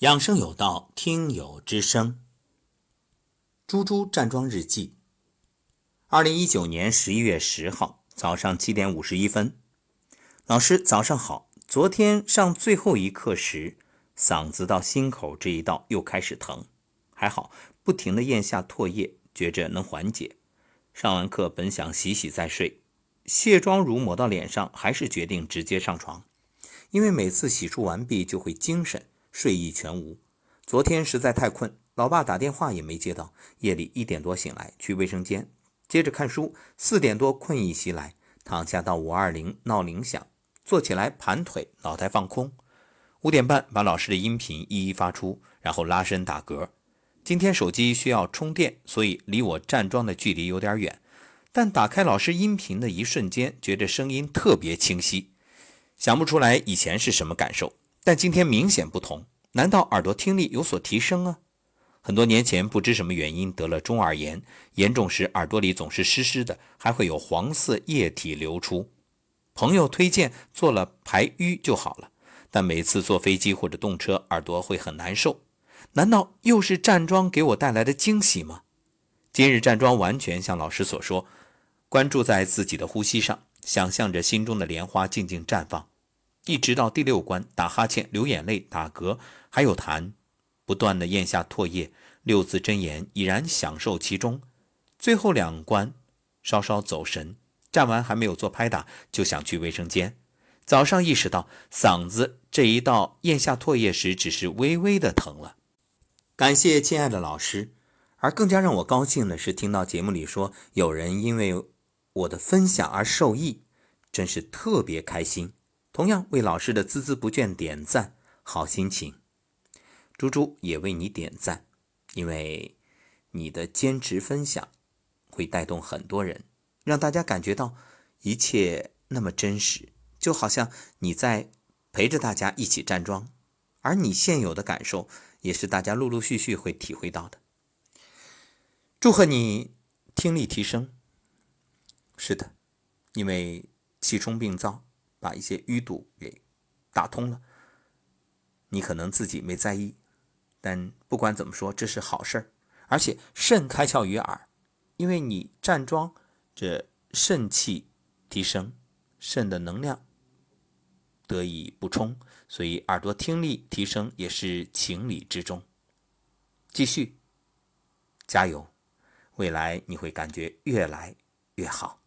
养生有道，听友之声。猪猪站桩日记。二零一九年十一月十号早上七点五十一分，老师早上好。昨天上最后一课时，嗓子到心口这一道又开始疼，还好不停的咽下唾液，觉着能缓解。上完课本想洗洗再睡，卸妆乳抹到脸上，还是决定直接上床，因为每次洗漱完毕就会精神。睡意全无，昨天实在太困，老爸打电话也没接到。夜里一点多醒来，去卫生间，接着看书。四点多困意袭来，躺下到五二零闹铃响，坐起来盘腿，脑袋放空。五点半把老师的音频一一发出，然后拉伸打嗝。今天手机需要充电，所以离我站桩的距离有点远，但打开老师音频的一瞬间，觉得声音特别清晰。想不出来以前是什么感受。但今天明显不同，难道耳朵听力有所提升啊？很多年前不知什么原因得了中耳炎，严重时耳朵里总是湿湿的，还会有黄色液体流出。朋友推荐做了排瘀就好了，但每次坐飞机或者动车，耳朵会很难受。难道又是站桩给我带来的惊喜吗？今日站桩完全像老师所说，关注在自己的呼吸上，想象着心中的莲花静静绽放。一直到第六关，打哈欠、流眼泪、打嗝，还有痰，不断的咽下唾液，六字真言已然享受其中。最后两关，稍稍走神，站完还没有做拍打，就想去卫生间。早上意识到嗓子这一道咽下唾液时，只是微微的疼了。感谢亲爱的老师，而更加让我高兴的是，听到节目里说有人因为我的分享而受益，真是特别开心。同样为老师的孜孜不倦点赞，好心情。猪猪也为你点赞，因为你的坚持分享会带动很多人，让大家感觉到一切那么真实，就好像你在陪着大家一起站桩，而你现有的感受也是大家陆陆续续会体会到的。祝贺你听力提升。是的，因为气冲病灶。把一些淤堵给打通了，你可能自己没在意，但不管怎么说，这是好事儿。而且肾开窍于耳，因为你站桩，这肾气提升，肾的能量得以补充，所以耳朵听力提升也是情理之中。继续加油，未来你会感觉越来越好。